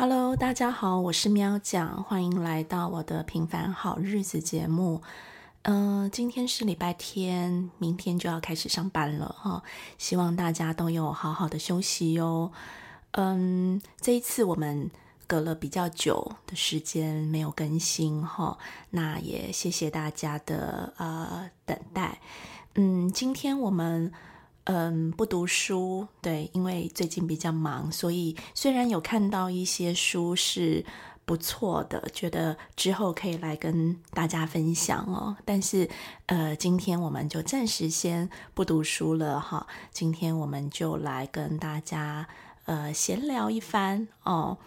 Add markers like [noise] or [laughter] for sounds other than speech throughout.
Hello，大家好，我是喵讲，欢迎来到我的平凡好日子节目。嗯，今天是礼拜天，明天就要开始上班了哈，希望大家都有好好的休息哟。嗯，这一次我们隔了比较久的时间没有更新哈，那也谢谢大家的呃等待。嗯，今天我们。嗯，不读书，对，因为最近比较忙，所以虽然有看到一些书是不错的，觉得之后可以来跟大家分享哦，但是呃，今天我们就暂时先不读书了哈，今天我们就来跟大家呃闲聊一番哦，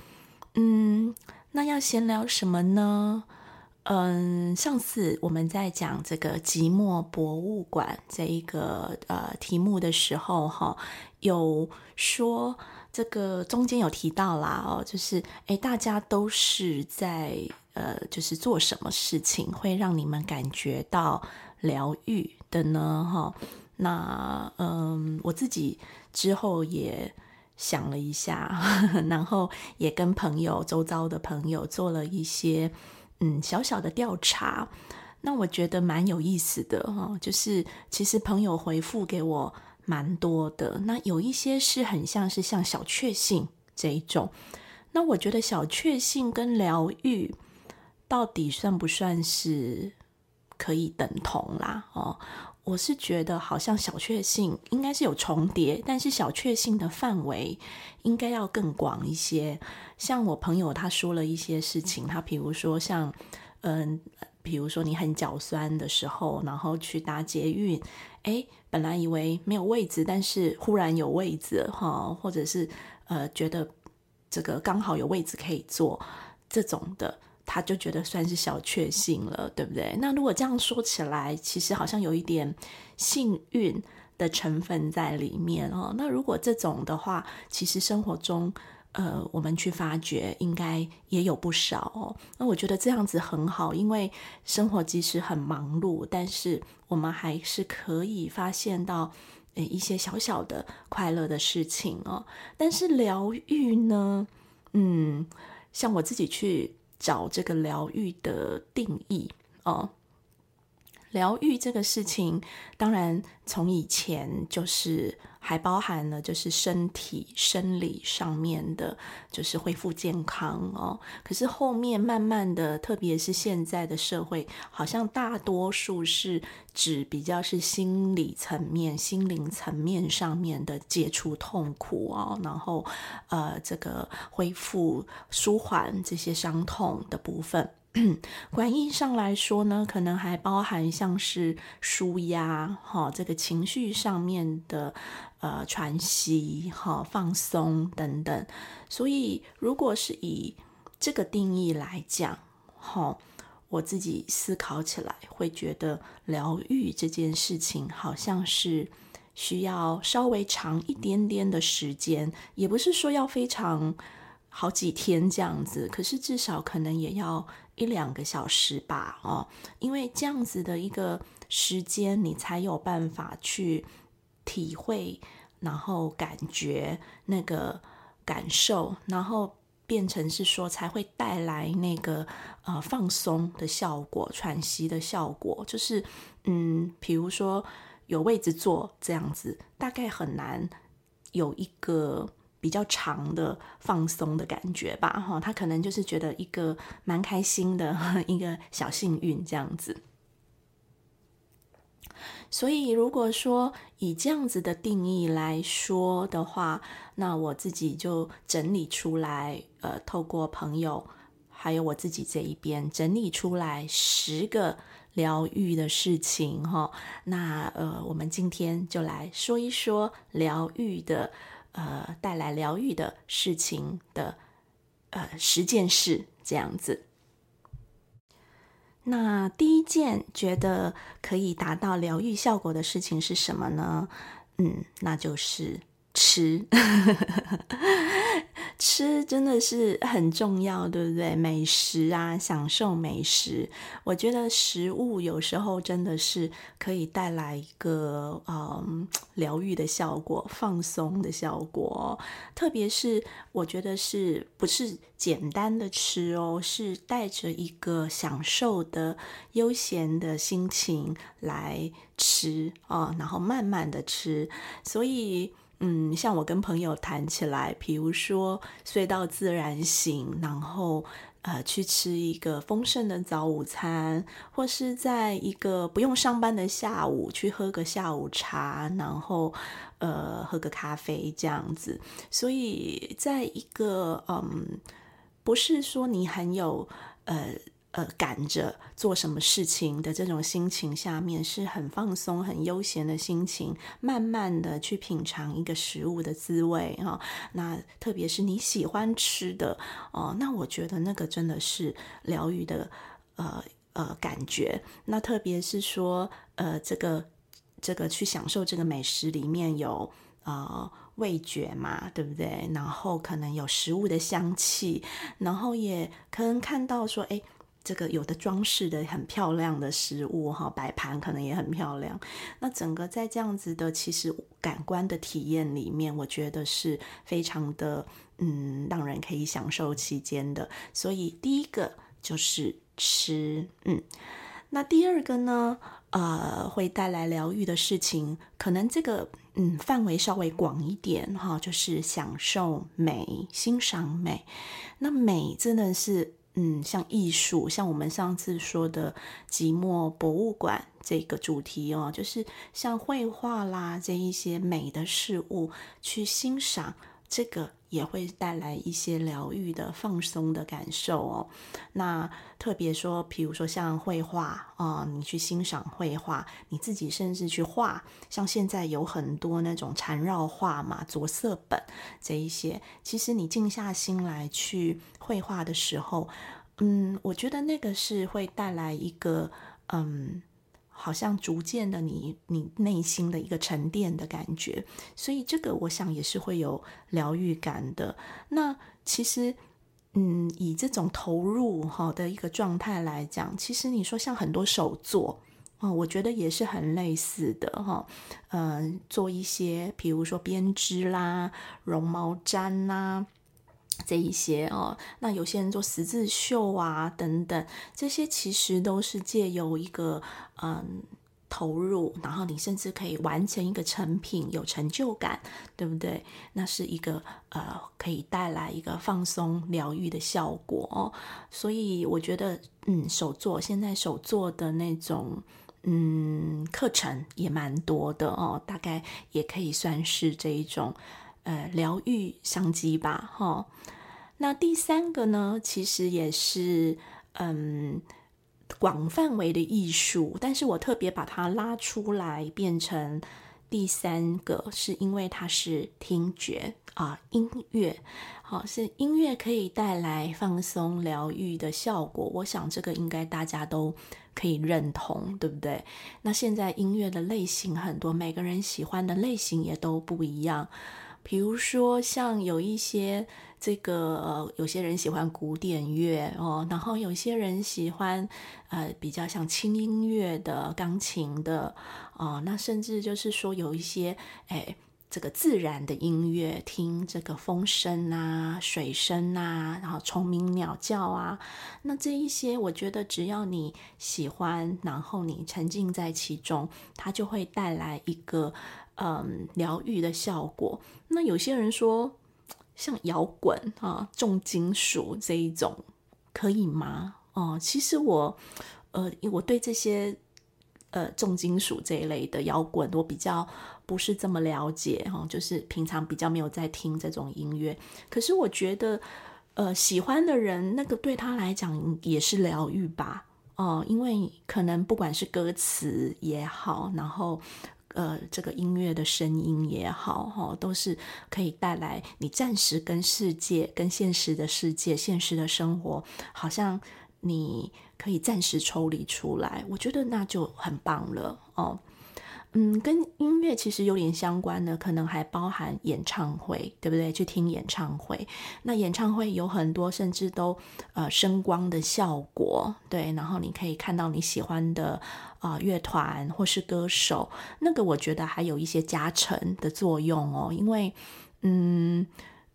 嗯，那要闲聊什么呢？嗯，上次我们在讲这个寂寞博物馆这一个呃题目的时候，哈，有说这个中间有提到啦，哦，就是诶，大家都是在呃，就是做什么事情会让你们感觉到疗愈的呢？哈，那嗯，我自己之后也想了一下，[laughs] 然后也跟朋友周遭的朋友做了一些。嗯，小小的调查，那我觉得蛮有意思的哈。就是其实朋友回复给我蛮多的，那有一些是很像是像小确幸这一种。那我觉得小确幸跟疗愈到底算不算是可以等同啦？哦，我是觉得好像小确幸应该是有重叠，但是小确幸的范围应该要更广一些。像我朋友他说了一些事情，他比如说像，嗯，比如说你很脚酸的时候，然后去搭捷运，哎，本来以为没有位置，但是忽然有位置哈，或者是呃觉得这个刚好有位置可以坐，这种的，他就觉得算是小确幸了，对不对？那如果这样说起来，其实好像有一点幸运的成分在里面哦。那如果这种的话，其实生活中。呃，我们去发掘，应该也有不少哦。那我觉得这样子很好，因为生活即使很忙碌，但是我们还是可以发现到呃一些小小的快乐的事情哦。但是疗愈呢，嗯，像我自己去找这个疗愈的定义哦。疗愈这个事情，当然从以前就是还包含了就是身体生理上面的，就是恢复健康哦。可是后面慢慢的，特别是现在的社会，好像大多数是指比较是心理层面、心灵层面上面的解除痛苦哦，然后呃这个恢复舒缓这些伤痛的部分。[clears throat] 广义上来说呢，可能还包含像是舒压哈，这个情绪上面的呃喘息哈、放松等等。所以，如果是以这个定义来讲，哈，我自己思考起来会觉得疗愈这件事情好像是需要稍微长一点点的时间，也不是说要非常。好几天这样子，可是至少可能也要一两个小时吧，哦，因为这样子的一个时间，你才有办法去体会，然后感觉那个感受，然后变成是说才会带来那个呃放松的效果、喘息的效果，就是嗯，比如说有位置坐这样子，大概很难有一个。比较长的放松的感觉吧，哈，他可能就是觉得一个蛮开心的一个小幸运这样子。所以如果说以这样子的定义来说的话，那我自己就整理出来，呃，透过朋友还有我自己这一边整理出来十个疗愈的事情，哈。那呃，我们今天就来说一说疗愈的。呃，带来疗愈的事情的呃十件事这样子。那第一件觉得可以达到疗愈效果的事情是什么呢？嗯，那就是吃。吃真的是很重要，对不对？美食啊，享受美食，我觉得食物有时候真的是可以带来一个嗯疗愈的效果、放松的效果。特别是我觉得是不是简单的吃哦，是带着一个享受的、悠闲的心情来吃啊，然后慢慢的吃，所以。嗯，像我跟朋友谈起来，比如说睡到自然醒，然后呃去吃一个丰盛的早午餐，或是在一个不用上班的下午去喝个下午茶，然后呃喝个咖啡这样子。所以在一个嗯，不是说你很有呃。呃，赶着做什么事情的这种心情下面，是很放松、很悠闲的心情，慢慢的去品尝一个食物的滋味哈。那特别是你喜欢吃的哦，那我觉得那个真的是疗愈的呃呃感觉。那特别是说呃，这个这个去享受这个美食里面有呃味觉嘛，对不对？然后可能有食物的香气，然后也可能看到说，哎。这个有的装饰的很漂亮的食物哈，摆盘可能也很漂亮。那整个在这样子的其实感官的体验里面，我觉得是非常的嗯，让人可以享受期间的。所以第一个就是吃，嗯，那第二个呢，呃，会带来疗愈的事情，可能这个嗯范围稍微广一点哈，就是享受美、欣赏美。那美真的是。嗯，像艺术，像我们上次说的寂寞博物馆这个主题哦，就是像绘画啦这一些美的事物去欣赏，这个也会带来一些疗愈的、放松的感受哦。那特别说，比如说像绘画啊，你去欣赏绘画，你自己甚至去画，像现在有很多那种缠绕画嘛、着色本这一些，其实你静下心来去。绘画的时候，嗯，我觉得那个是会带来一个，嗯，好像逐渐的你你内心的一个沉淀的感觉，所以这个我想也是会有疗愈感的。那其实，嗯，以这种投入哈的一个状态来讲，其实你说像很多手作啊，我觉得也是很类似的哈，嗯，做一些比如说编织啦、绒毛毡啦。这一些哦，那有些人做十字绣啊等等，这些其实都是借由一个嗯投入，然后你甚至可以完成一个成品，有成就感，对不对？那是一个呃可以带来一个放松疗愈的效果哦。所以我觉得嗯手作现在手作的那种嗯课程也蛮多的哦，大概也可以算是这一种。呃，疗愈商机吧，哈。那第三个呢，其实也是嗯广范围的艺术，但是我特别把它拉出来变成第三个，是因为它是听觉啊，音乐，好，是音乐可以带来放松疗愈的效果。我想这个应该大家都可以认同，对不对？那现在音乐的类型很多，每个人喜欢的类型也都不一样。比如说，像有一些这个，有些人喜欢古典乐哦，然后有些人喜欢呃比较像轻音乐的钢琴的哦，那甚至就是说有一些哎这个自然的音乐，听这个风声啊、水声啊，然后虫鸣鸟叫啊，那这一些我觉得只要你喜欢，然后你沉浸在其中，它就会带来一个。嗯，疗愈的效果。那有些人说，像摇滚啊、重金属这一种，可以吗？哦，其实我，呃，我对这些呃重金属这一类的摇滚，我比较不是这么了解哈，就是平常比较没有在听这种音乐。可是我觉得，呃，喜欢的人，那个对他来讲也是疗愈吧？哦，因为可能不管是歌词也好，然后。呃，这个音乐的声音也好，哈，都是可以带来你暂时跟世界、跟现实的世界、现实的生活，好像你可以暂时抽离出来。我觉得那就很棒了哦。嗯，跟音乐其实有点相关的，可能还包含演唱会，对不对？去听演唱会，那演唱会有很多，甚至都呃声光的效果，对，然后你可以看到你喜欢的啊乐团或是歌手，那个我觉得还有一些加成的作用哦，因为嗯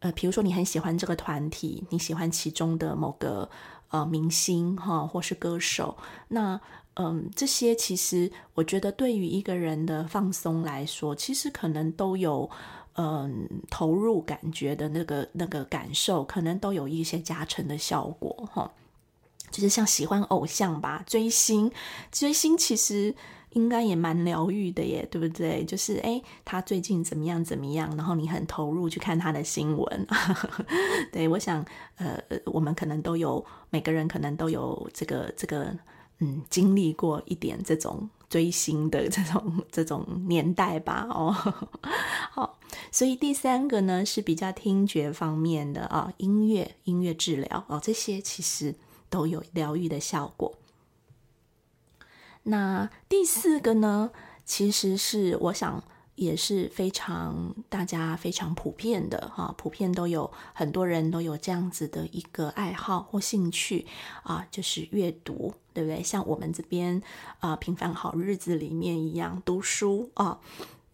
呃，比如说你很喜欢这个团体，你喜欢其中的某个呃明星哈，或是歌手，那。嗯，这些其实我觉得对于一个人的放松来说，其实可能都有嗯投入感觉的那个那个感受，可能都有一些加成的效果哈。就是像喜欢偶像吧，追星，追星其实应该也蛮疗愈的耶，对不对？就是诶，他最近怎么样怎么样，然后你很投入去看他的新闻。[laughs] 对我想，呃，我们可能都有每个人可能都有这个这个。嗯，经历过一点这种追星的这种这种年代吧，哦，好，所以第三个呢是比较听觉方面的啊，音乐音乐治疗哦，这些其实都有疗愈的效果。那第四个呢，其实是我想。也是非常大家非常普遍的哈，普遍都有很多人都有这样子的一个爱好或兴趣啊，就是阅读，对不对？像我们这边啊，平凡好日子里面一样读书啊，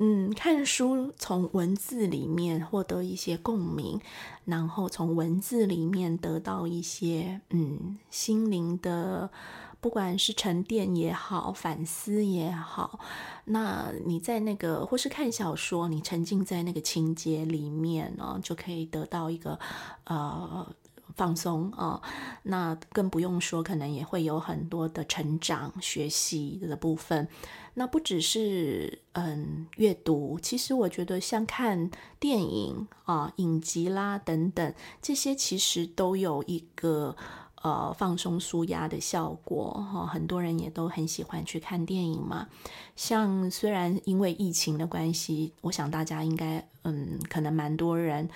嗯，看书从文字里面获得一些共鸣，然后从文字里面得到一些嗯心灵的。不管是沉淀也好，反思也好，那你在那个或是看小说，你沉浸在那个情节里面呢，就可以得到一个呃放松啊。那更不用说，可能也会有很多的成长、学习的部分。那不只是嗯阅读，其实我觉得像看电影啊、影集啦等等，这些其实都有一个。呃，放松舒压的效果哈，很多人也都很喜欢去看电影嘛。像虽然因为疫情的关系，我想大家应该嗯，可能蛮多人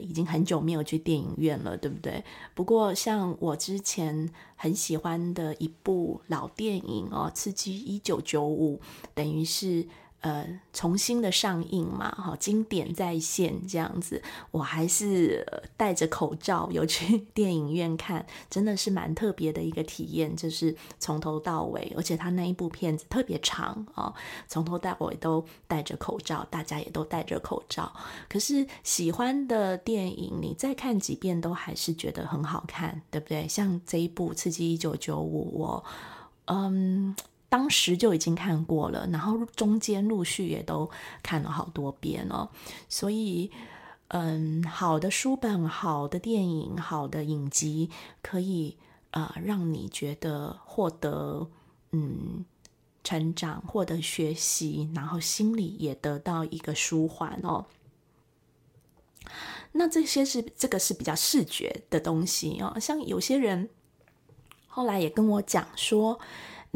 已经很久没有去电影院了，对不对？不过像我之前很喜欢的一部老电影哦，《刺激一九九五》，等于是。呃，重新的上映嘛，哈，经典再现这样子，我还是戴着口罩有去电影院看，真的是蛮特别的一个体验，就是从头到尾，而且他那一部片子特别长啊，从头到尾都戴着口罩，大家也都戴着口罩，可是喜欢的电影，你再看几遍都还是觉得很好看，对不对？像这一部《刺激一九九五》，我嗯。当时就已经看过了，然后中间陆续也都看了好多遍了。所以，嗯，好的书本、好的电影、好的影集，可以呃让你觉得获得嗯成长、获得学习，然后心里也得到一个舒缓哦。那这些是这个是比较视觉的东西哦，像有些人后来也跟我讲说。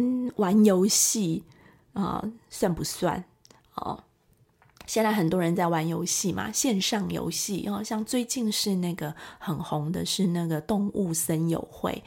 嗯，玩游戏啊，算不算？哦，现在很多人在玩游戏嘛，线上游戏哦，像最近是那个很红的，是那个动物森友会。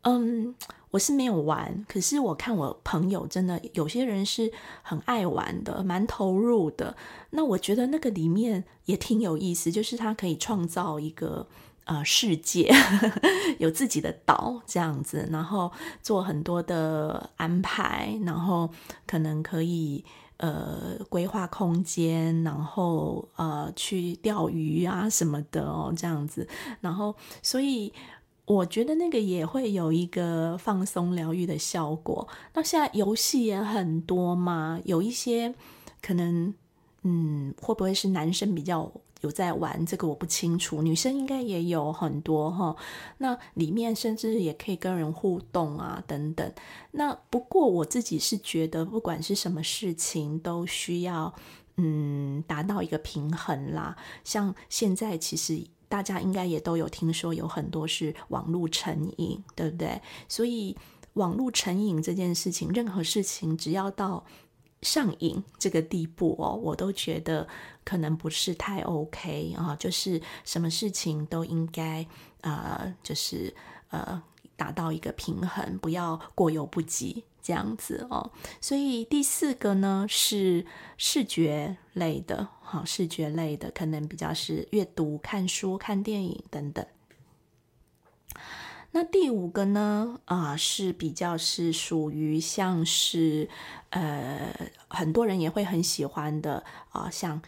嗯，我是没有玩，可是我看我朋友真的有些人是很爱玩的，蛮投入的。那我觉得那个里面也挺有意思，就是他可以创造一个。呃，世界 [laughs] 有自己的岛这样子，然后做很多的安排，然后可能可以呃规划空间，然后呃去钓鱼啊什么的哦，这样子，然后所以我觉得那个也会有一个放松疗愈的效果。那现在游戏也很多嘛，有一些可能嗯，会不会是男生比较？有在玩这个我不清楚，女生应该也有很多哈。那里面甚至也可以跟人互动啊，等等。那不过我自己是觉得，不管是什么事情，都需要嗯达到一个平衡啦。像现在其实大家应该也都有听说，有很多是网络成瘾，对不对？所以网络成瘾这件事情，任何事情只要到。上瘾这个地步哦，我都觉得可能不是太 OK 啊，就是什么事情都应该呃，就是呃达到一个平衡，不要过犹不及这样子哦。所以第四个呢是视觉类的，好，视觉类的可能比较是阅读、看书、看电影等等。那第五个呢？啊，是比较是属于像是呃，很多人也会很喜欢的啊，像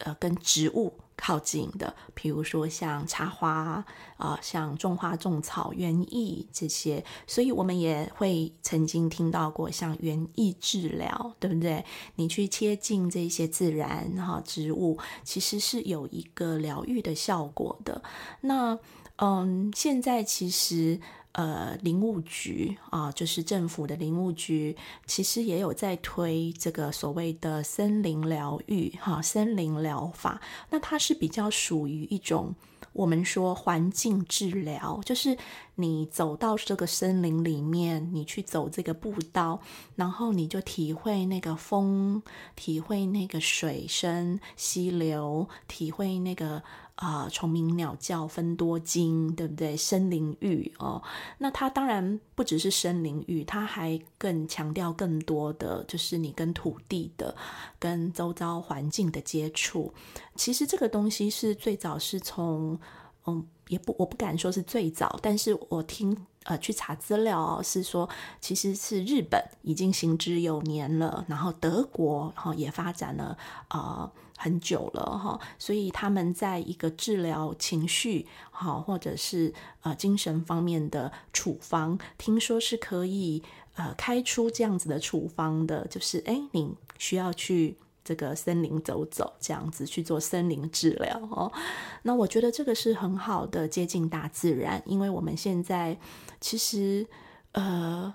呃跟植物靠近的，比如说像插花啊，像种花种草、园艺这些，所以我们也会曾经听到过像园艺治疗，对不对？你去接近这些自然哈植物，其实是有一个疗愈的效果的。那嗯，现在其实呃，林务局啊，就是政府的林务局，其实也有在推这个所谓的森林疗愈哈，森林疗法。那它是比较属于一种我们说环境治疗，就是你走到这个森林里面，你去走这个步道，然后你就体会那个风，体会那个水声、溪流，体会那个。啊，虫鸣鸟叫分多金，对不对？森林浴哦，那它当然不只是森林浴，它还更强调更多的，就是你跟土地的、跟周遭环境的接触。其实这个东西是最早是从，嗯，也不我不敢说是最早，但是我听呃去查资料哦是说，其实是日本已经行之有年了，然后德国哈也发展了啊。很久了哈，所以他们在一个治疗情绪好，或者是呃精神方面的处方，听说是可以呃开出这样子的处方的，就是哎，你需要去这个森林走走，这样子去做森林治疗哦。那我觉得这个是很好的接近大自然，因为我们现在其实呃，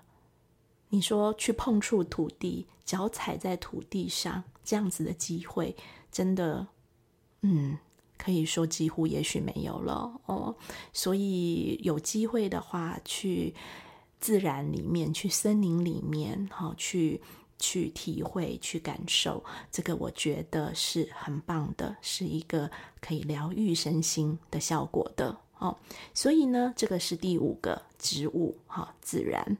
你说去碰触土地，脚踩在土地上这样子的机会。真的，嗯，可以说几乎也许没有了哦。所以有机会的话，去自然里面，去森林里面，哈，去去体会，去感受，这个我觉得是很棒的，是一个可以疗愈身心的效果的哦。所以呢，这个是第五个植物，哈，自然。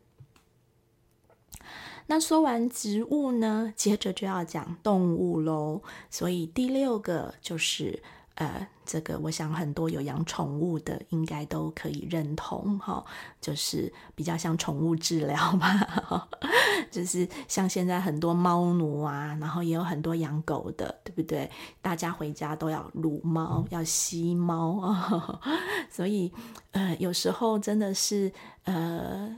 那说完植物呢，接着就要讲动物喽。所以第六个就是呃，这个我想很多有养宠物的应该都可以认同哈，就是比较像宠物治疗吧，[laughs] 就是像现在很多猫奴啊，然后也有很多养狗的，对不对？大家回家都要撸猫，要吸猫啊，[laughs] 所以呃，有时候真的是呃。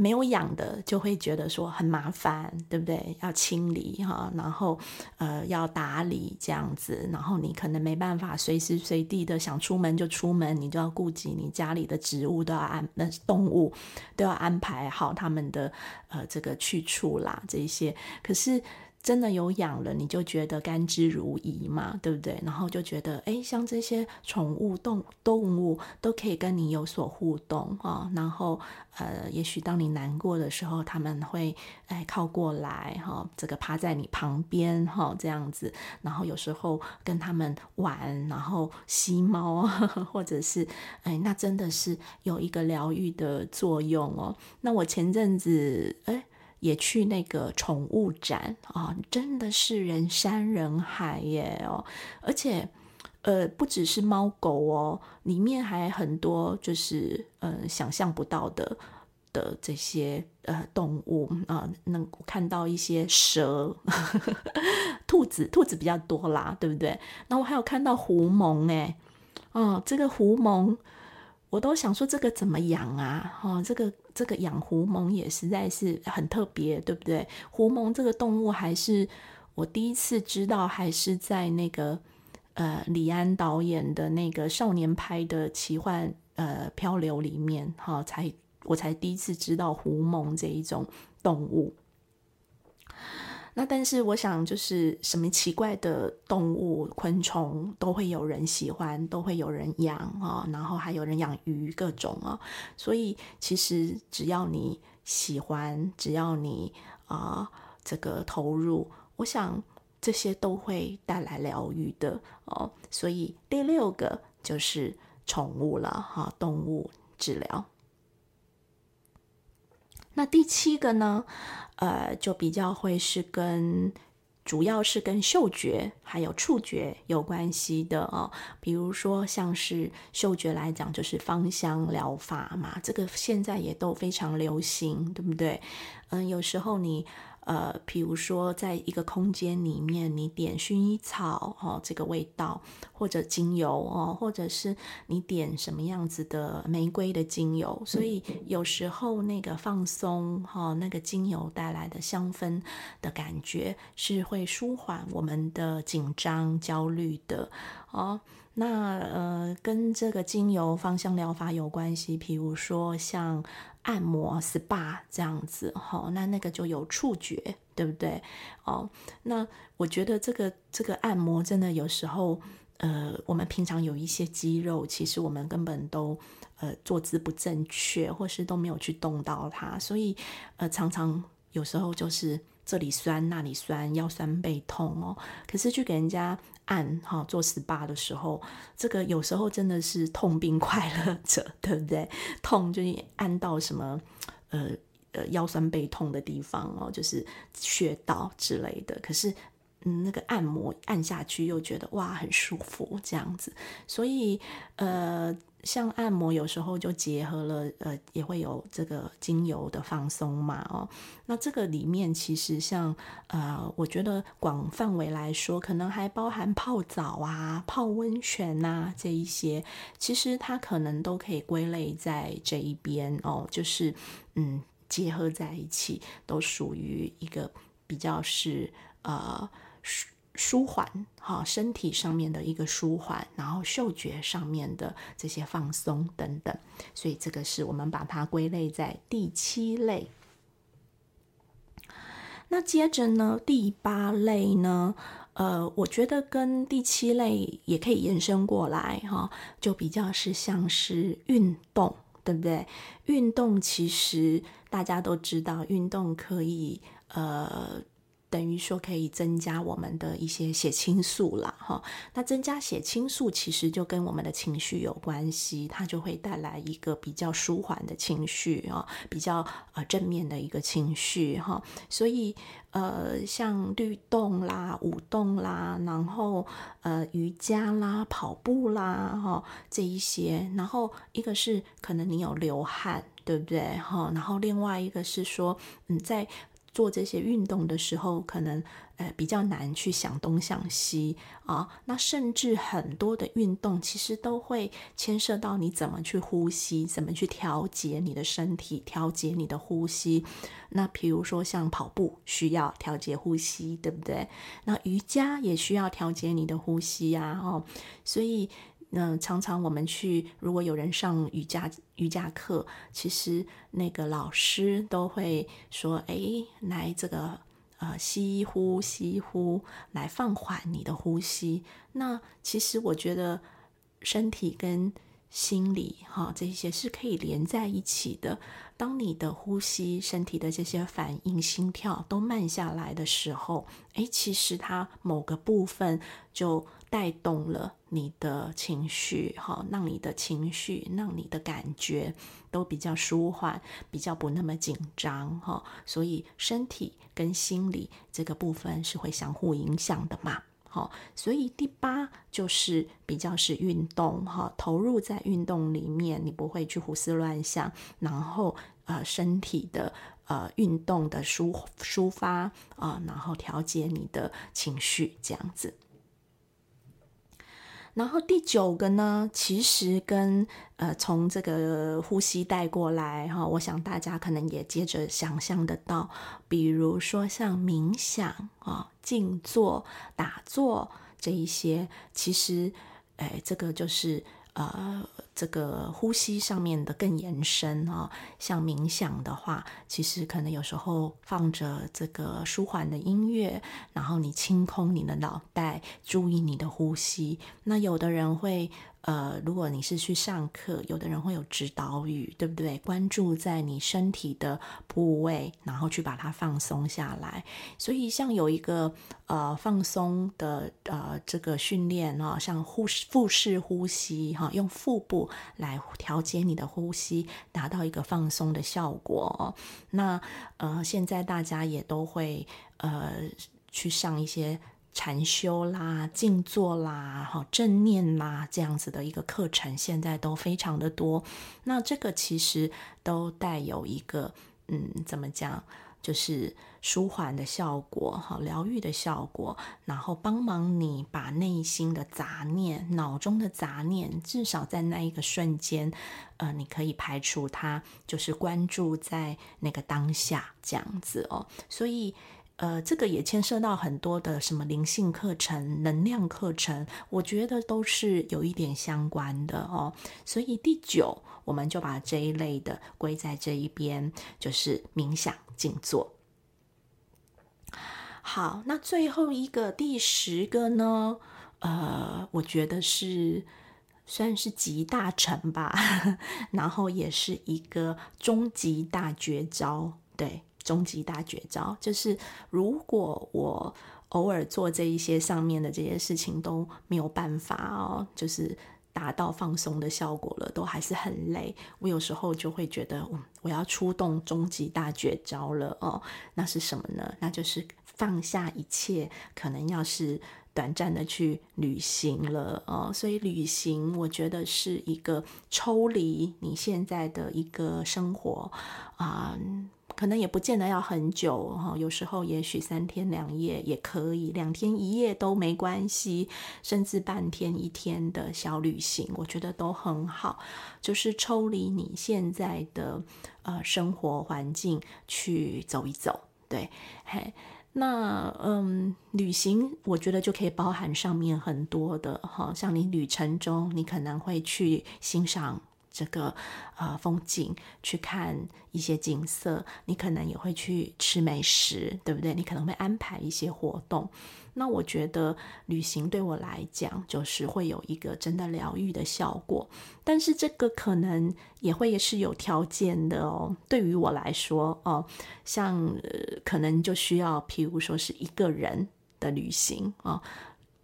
没有养的就会觉得说很麻烦，对不对？要清理哈，然后呃要打理这样子，然后你可能没办法随时随地的想出门就出门，你就要顾及你家里的植物都要安，那动物都要安排好他们的呃这个去处啦，这些可是。真的有养了，你就觉得甘之如饴嘛，对不对？然后就觉得，哎，像这些宠物动动物都可以跟你有所互动啊。然后，呃，也许当你难过的时候，他们会哎靠过来哈，这个趴在你旁边哈，这样子。然后有时候跟他们玩，然后吸猫，[laughs] 或者是哎，那真的是有一个疗愈的作用哦。那我前阵子哎。也去那个宠物展啊，真的是人山人海耶哦！而且，呃，不只是猫狗哦，里面还很多就是呃想象不到的的这些呃动物啊，能看到一些蛇、[laughs] 兔子，兔子比较多啦，对不对？那我还有看到狐獴哎，哦，这个狐獴。我都想说这个怎么养啊？哈，这个这个养狐獴也实在是很特别，对不对？狐獴这个动物还是我第一次知道，还是在那个呃李安导演的那个少年派的奇幻呃漂流里面，哈，才我才第一次知道狐獴这一种动物。那但是我想，就是什么奇怪的动物、昆虫都会有人喜欢，都会有人养啊，然后还有人养鱼，各种啊。所以其实只要你喜欢，只要你啊这个投入，我想这些都会带来疗愈的哦。所以第六个就是宠物了哈，动物治疗。那第七个呢，呃，就比较会是跟。主要是跟嗅觉还有触觉有关系的哦，比如说像是嗅觉来讲，就是芳香疗法嘛，这个现在也都非常流行，对不对？嗯，有时候你。呃，比如说，在一个空间里面，你点薰衣草哦，这个味道，或者精油哦，或者是你点什么样子的玫瑰的精油，所以有时候那个放松哈，那个精油带来的香氛的感觉是会舒缓我们的紧张、焦虑的哦。那呃，跟这个精油芳香疗法有关系，譬如说像按摩、SPA 这样子，哈，那那个就有触觉，对不对？哦，那我觉得这个这个按摩真的有时候，呃，我们平常有一些肌肉，其实我们根本都呃坐姿不正确，或是都没有去动到它，所以呃常常有时候就是这里酸那里酸，腰酸背痛哦，可是去给人家。按哈做 SPA 的时候，这个有时候真的是痛并快乐着，对不对？痛就是按到什么呃呃腰酸背痛的地方哦，就是穴道之类的。可是嗯，那个按摩按下去又觉得哇很舒服这样子，所以呃。像按摩有时候就结合了，呃，也会有这个精油的放松嘛，哦，那这个里面其实像，呃，我觉得广范围来说，可能还包含泡澡啊、泡温泉呐这一些，其实它可能都可以归类在这一边哦，就是嗯，结合在一起，都属于一个比较是呃。舒缓，哈，身体上面的一个舒缓，然后嗅觉上面的这些放松等等，所以这个是我们把它归类在第七类。那接着呢，第八类呢，呃，我觉得跟第七类也可以延伸过来，哈，就比较是像是运动，对不对？运动其实大家都知道，运动可以，呃。等于说可以增加我们的一些血清素了哈，那增加血清素其实就跟我们的情绪有关系，它就会带来一个比较舒缓的情绪啊，比较呃正面的一个情绪哈，所以呃像律动啦、舞动啦，然后呃瑜伽啦、跑步啦哈这一些，然后一个是可能你有流汗，对不对哈？然后另外一个是说嗯在。做这些运动的时候，可能呃比较难去想东想西啊。那甚至很多的运动，其实都会牵涉到你怎么去呼吸，怎么去调节你的身体，调节你的呼吸。那比如说像跑步需要调节呼吸，对不对？那瑜伽也需要调节你的呼吸呀，哦，所以。那常常我们去，如果有人上瑜伽瑜伽课，其实那个老师都会说：“哎，来这个呃吸呼吸呼，来放缓你的呼吸。”那其实我觉得身体跟心理哈这些是可以连在一起的。当你的呼吸、身体的这些反应、心跳都慢下来的时候，哎，其实它某个部分就带动了你的情绪，哈，让你的情绪、让你的感觉都比较舒缓，比较不那么紧张，哈。所以身体跟心理这个部分是会相互影响的嘛。好，所以第八就是比较是运动哈，投入在运动里面，你不会去胡思乱想，然后呃身体的呃运动的抒抒发啊，然后调节你的情绪这样子。然后第九个呢，其实跟呃从这个呼吸带过来哈，我想大家可能也接着想象得到，比如说像冥想啊、静坐、打坐这一些，其实哎，这个就是呃。这个呼吸上面的更延伸啊，像冥想的话，其实可能有时候放着这个舒缓的音乐，然后你清空你的脑袋，注意你的呼吸。那有的人会呃，如果你是去上课，有的人会有指导语，对不对？关注在你身体的部位，然后去把它放松下来。所以，像有一个呃放松的呃这个训练啊，像呼腹式呼吸哈，用腹部来调节你的呼吸，达到一个放松的效果。那呃，现在大家也都会呃去上一些。禅修啦、静坐啦、哈正念啦，这样子的一个课程，现在都非常的多。那这个其实都带有一个，嗯，怎么讲，就是舒缓的效果，哈，疗愈的效果，然后帮忙你把内心的杂念、脑中的杂念，至少在那一个瞬间，呃，你可以排除它，就是关注在那个当下，这样子哦。所以。呃，这个也牵涉到很多的什么灵性课程、能量课程，我觉得都是有一点相关的哦。所以第九，我们就把这一类的归在这一边，就是冥想静坐。好，那最后一个第十个呢？呃，我觉得是算是集大成吧，[laughs] 然后也是一个终极大绝招，对。终极大绝招就是，如果我偶尔做这一些上面的这些事情都没有办法哦，就是达到放松的效果了，都还是很累。我有时候就会觉得，嗯，我要出动终极大绝招了哦。那是什么呢？那就是放下一切，可能要是短暂的去旅行了哦。所以旅行，我觉得是一个抽离你现在的一个生活啊。可能也不见得要很久哈，有时候也许三天两夜也可以，两天一夜都没关系，甚至半天一天的小旅行，我觉得都很好。就是抽离你现在的呃生活环境去走一走，对，嘿，那嗯，旅行我觉得就可以包含上面很多的哈，像你旅程中你可能会去欣赏。这个呃风景，去看一些景色，你可能也会去吃美食，对不对？你可能会安排一些活动。那我觉得旅行对我来讲，就是会有一个真的疗愈的效果。但是这个可能也会是有条件的哦。对于我来说哦，像可能就需要，譬如说是一个人的旅行啊。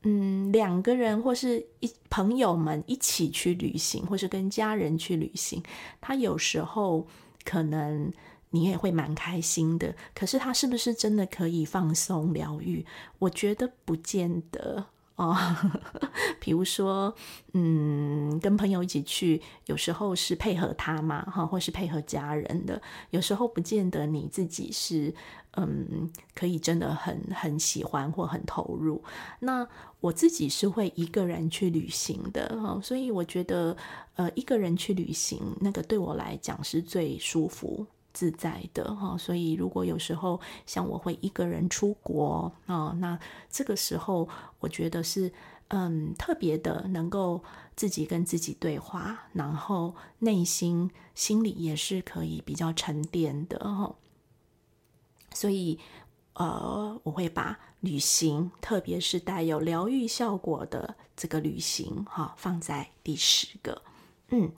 嗯，两个人或是一朋友们一起去旅行，或是跟家人去旅行，他有时候可能你也会蛮开心的。可是他是不是真的可以放松疗愈？我觉得不见得。哦，比如说，嗯，跟朋友一起去，有时候是配合他嘛，哈，或是配合家人的，有时候不见得你自己是，嗯，可以真的很很喜欢或很投入。那我自己是会一个人去旅行的，哈，所以我觉得，呃，一个人去旅行，那个对我来讲是最舒服。自在的哈，所以如果有时候像我会一个人出国啊，那这个时候我觉得是嗯特别的，能够自己跟自己对话，然后内心心里也是可以比较沉淀的哈。所以呃，我会把旅行，特别是带有疗愈效果的这个旅行哈，放在第十个。嗯，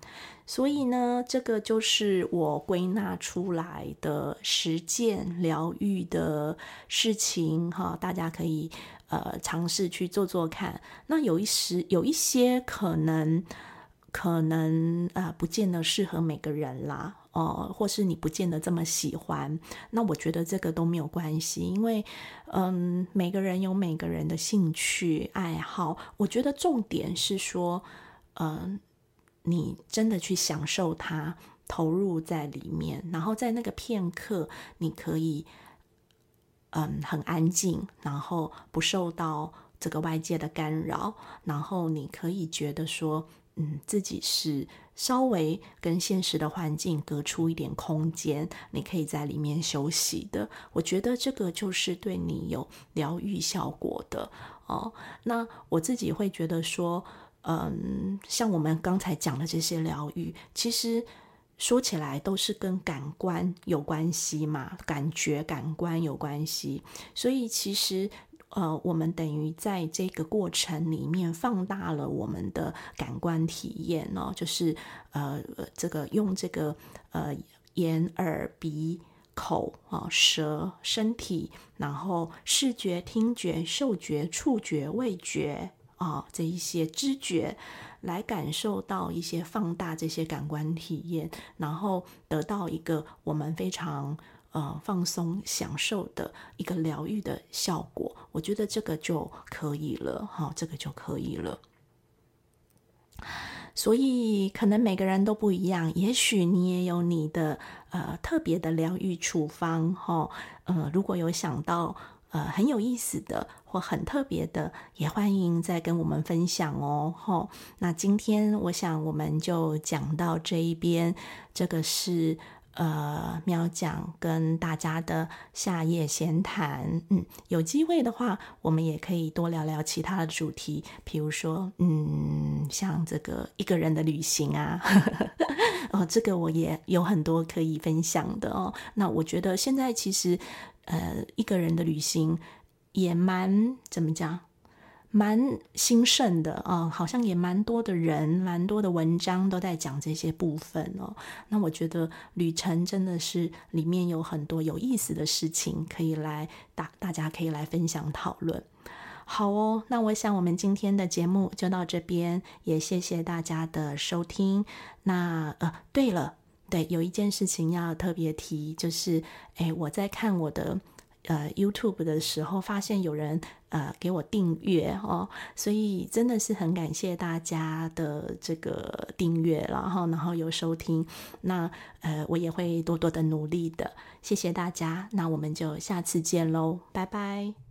所以呢，这个就是我归纳出来的实践疗愈的事情哈，大家可以呃尝试去做做看。那有一时有一些可能可能啊，不见得适合每个人啦，哦，或是你不见得这么喜欢。那我觉得这个都没有关系，因为嗯，每个人有每个人的兴趣爱好。我觉得重点是说，嗯。你真的去享受它，投入在里面，然后在那个片刻，你可以，嗯，很安静，然后不受到这个外界的干扰，然后你可以觉得说，嗯，自己是稍微跟现实的环境隔出一点空间，你可以在里面休息的。我觉得这个就是对你有疗愈效果的哦。那我自己会觉得说。嗯，像我们刚才讲的这些疗愈，其实说起来都是跟感官有关系嘛，感觉、感官有关系。所以其实呃，我们等于在这个过程里面放大了我们的感官体验哦，就是呃，这个用这个呃眼、耳、鼻、口啊、舌、身体，然后视觉、听觉、嗅觉、触觉、味觉啊这一些知觉，来感受到一些放大这些感官体验，然后得到一个我们非常。呃，放松、享受的一个疗愈的效果，我觉得这个就可以了，哈，这个就可以了。所以，可能每个人都不一样，也许你也有你的呃特别的疗愈处方，哈，呃，如果有想到呃很有意思的或很特别的，也欢迎再跟我们分享哦，哈。那今天我想我们就讲到这一边，这个是。呃，喵讲跟大家的夏夜闲谈，嗯，有机会的话，我们也可以多聊聊其他的主题，比如说，嗯，像这个一个人的旅行啊，[laughs] 哦，这个我也有很多可以分享的哦。那我觉得现在其实，呃，一个人的旅行也蛮怎么讲？蛮兴盛的啊，好像也蛮多的人，蛮多的文章都在讲这些部分哦。那我觉得旅程真的是里面有很多有意思的事情可以来大，大家可以来分享讨论。好哦，那我想我们今天的节目就到这边，也谢谢大家的收听。那呃，对了，对，有一件事情要特别提，就是哎，我在看我的。呃，YouTube 的时候发现有人呃给我订阅哦，所以真的是很感谢大家的这个订阅，然后然后有收听，那呃我也会多多的努力的，谢谢大家，那我们就下次见喽，拜拜。